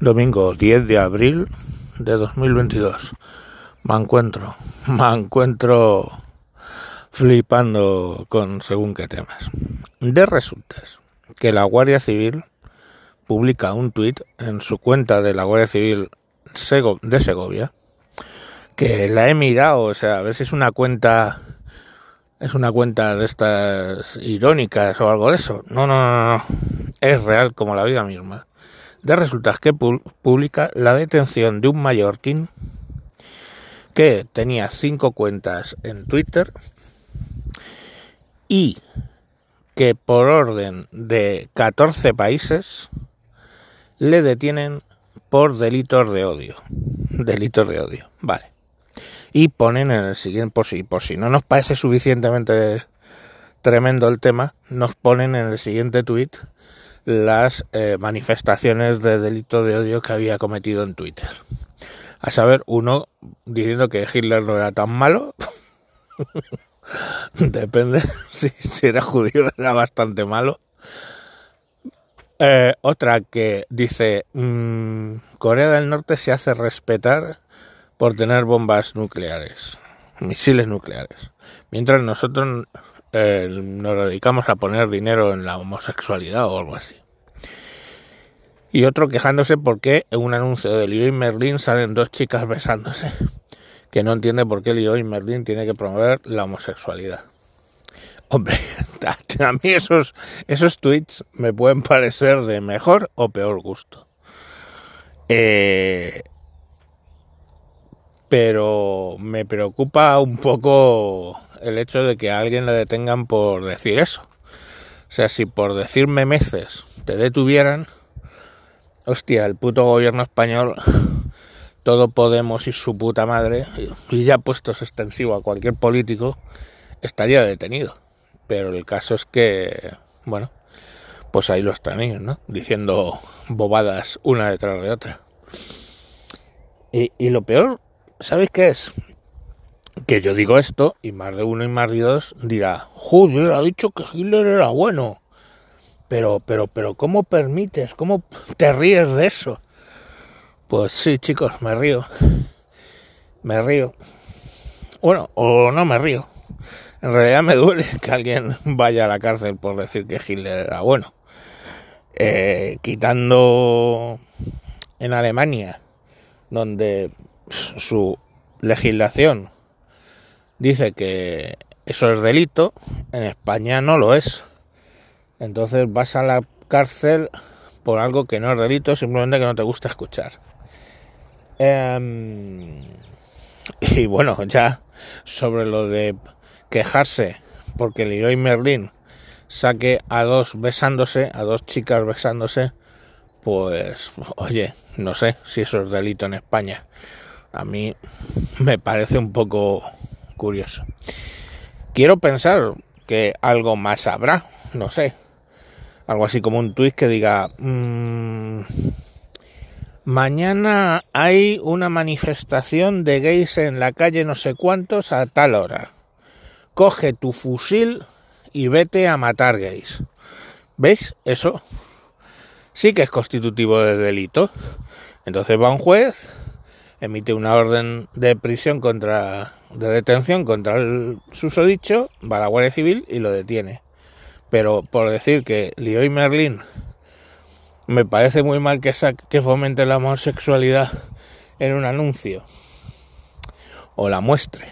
Domingo 10 de abril de 2022. Me encuentro, me encuentro flipando con según qué temas. De resultas que la Guardia Civil publica un tuit en su cuenta de la Guardia Civil de Segovia que la he mirado, o sea, a ver si es una cuenta es una cuenta de estas irónicas o algo de eso. No, no, no, no. Es real como la vida misma de resultas que publica la detención de un mallorquín que tenía cinco cuentas en Twitter y que por orden de 14 países le detienen por delitos de odio. Delitos de odio, vale. Y ponen en el siguiente, por si, por si no nos parece suficientemente tremendo el tema, nos ponen en el siguiente tweet las eh, manifestaciones de delito de odio que había cometido en Twitter. A saber, uno diciendo que Hitler no era tan malo. Depende, si, era judío era bastante malo. Eh, otra que dice, mm, Corea del Norte se hace respetar por tener bombas nucleares, misiles nucleares. Mientras nosotros eh, nos dedicamos a poner dinero en la homosexualidad o algo así. Y otro quejándose porque en un anuncio de Leroy Merlin salen dos chicas besándose. Que no entiende por qué Leroy Merlin tiene que promover la homosexualidad. Hombre, a mí esos, esos tweets me pueden parecer de mejor o peor gusto. Eh, pero me preocupa un poco el hecho de que a alguien le detengan por decir eso. O sea, si por decirme meses te detuvieran, hostia, el puto gobierno español, todo Podemos y su puta madre, y ya puestos extensivo a cualquier político, estaría detenido. Pero el caso es que, bueno, pues ahí lo están ellos, ¿no? Diciendo bobadas una detrás de otra. Y, y lo peor, ¿sabéis qué es? Que yo digo esto y más de uno y más de dos dirá, joder, ha dicho que Hitler era bueno. Pero, pero, pero, ¿cómo permites? ¿Cómo te ríes de eso? Pues sí, chicos, me río. Me río. Bueno, o no me río. En realidad me duele que alguien vaya a la cárcel por decir que Hitler era bueno. Eh, quitando en Alemania, donde su legislación dice que eso es delito, en España no lo es. Entonces vas a la cárcel por algo que no es delito, simplemente que no te gusta escuchar. Em, y bueno, ya sobre lo de quejarse porque Leroy Merlin saque a dos besándose, a dos chicas besándose, pues oye, no sé si eso es delito en España. A mí me parece un poco curioso. Quiero pensar que algo más habrá, no sé. Algo así como un tuit que diga, mmm, mañana hay una manifestación de gays en la calle no sé cuántos a tal hora. Coge tu fusil y vete a matar gays. ¿Veis? Eso sí que es constitutivo de delito. Entonces va un juez, emite una orden de prisión contra de detención contra el susodicho, va a la Guardia Civil y lo detiene. Pero por decir que Leroy Merlin me parece muy mal que, que fomente la homosexualidad en un anuncio o la muestre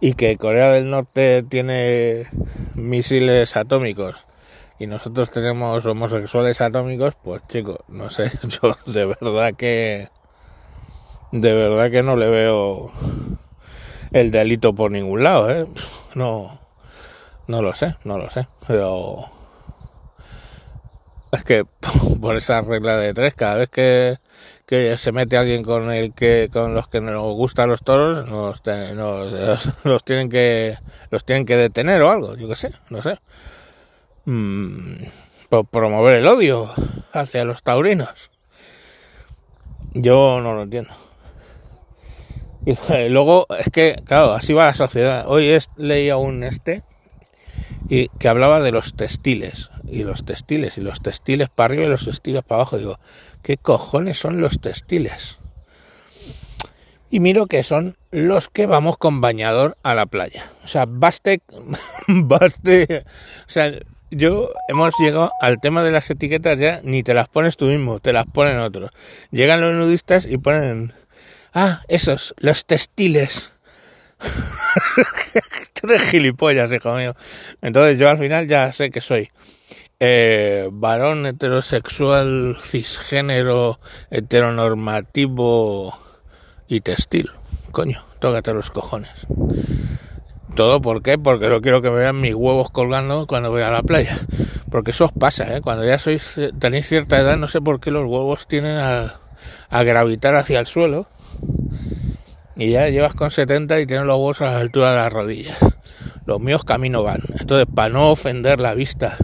y que Corea del Norte tiene misiles atómicos y nosotros tenemos homosexuales atómicos, pues chicos, no sé, yo de verdad que de verdad que no le veo el delito por ningún lado, ¿eh? No, no lo sé, no lo sé, pero es que por esa regla de tres, cada vez que, que se mete alguien con el que con los que nos gustan los toros, nos, los tienen que los tienen que detener o algo, yo qué sé, no sé. Mm, por promover el odio hacia los taurinos. Yo no lo entiendo. Y luego, es que, claro, así va la sociedad. Hoy es, leía un este y que hablaba de los textiles, y los textiles, y los textiles para arriba y los textiles para abajo. Digo, ¿qué cojones son los textiles? Y miro que son los que vamos con bañador a la playa. O sea, baste, baste, o sea, yo hemos llegado al tema de las etiquetas ya, ni te las pones tú mismo, te las ponen otros. Llegan los nudistas y ponen, ah, esos, los textiles. Tú eres gilipollas, hijo mío. Entonces yo al final ya sé que soy eh, varón heterosexual, cisgénero, heteronormativo y textil. Coño, tócate los cojones. ¿Todo por qué? Porque no quiero que me vean mis huevos colgando cuando voy a la playa. Porque eso os pasa, ¿eh? Cuando ya sois, tenéis cierta edad, no sé por qué los huevos tienen a, a gravitar hacia el suelo. Y ya llevas con 70 y tienes los huevos a la altura de las rodillas. Los míos camino van. Entonces, para no ofender la vista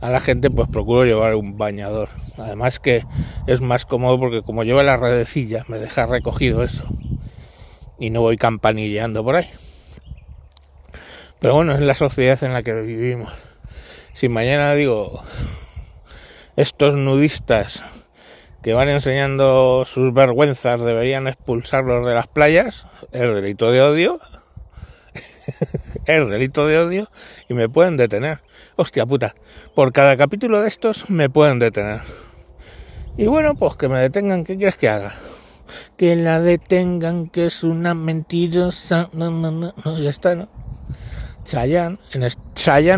a la gente, pues procuro llevar un bañador. Además que es más cómodo porque como lleva la redecilla, me deja recogido eso. Y no voy campanilleando por ahí. Pero bueno, es la sociedad en la que vivimos. Si mañana digo, estos nudistas que van enseñando sus vergüenzas deberían expulsarlos de las playas, es delito de odio, es delito de odio y me pueden detener. Hostia puta, por cada capítulo de estos me pueden detener. Y bueno, pues que me detengan, ¿qué quieres que haga? Que la detengan, que es una mentirosa. No, no, no, ya está, ¿no? Chayanne en,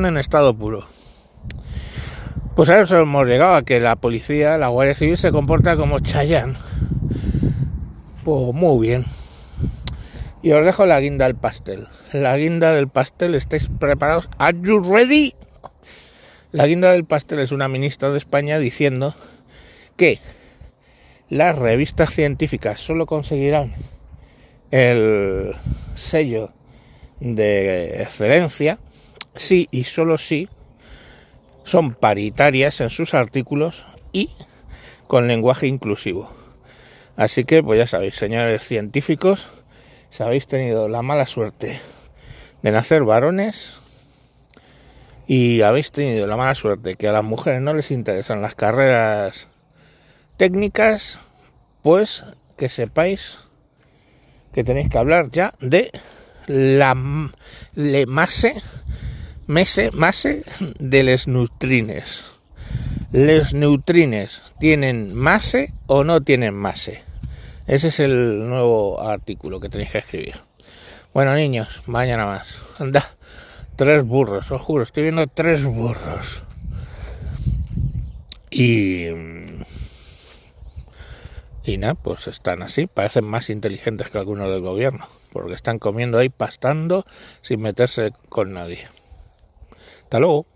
en estado puro. Pues a eso hemos llegado, a que la policía, la Guardia Civil se comporta como Chayanne. Pues muy bien. Y os dejo la guinda del pastel. La guinda del pastel, ¿estáis preparados? ¿Are you ready? La guinda del pastel es una ministra de España diciendo que las revistas científicas solo conseguirán el sello de excelencia sí y solo sí son paritarias en sus artículos y con lenguaje inclusivo. Así que, pues ya sabéis, señores científicos, si habéis tenido la mala suerte de nacer varones y habéis tenido la mala suerte que a las mujeres no les interesan las carreras técnicas, pues que sepáis que tenéis que hablar ya de la le mase, mese, mase de les neutrines. ¿Les neutrines tienen mase o no tienen mase? Ese es el nuevo artículo que tenéis que escribir. Bueno, niños, mañana más. Anda, tres burros, os juro, estoy viendo tres burros. Y y nada, pues están así, parecen más inteligentes que algunos del gobierno, porque están comiendo ahí pastando sin meterse con nadie. Hasta.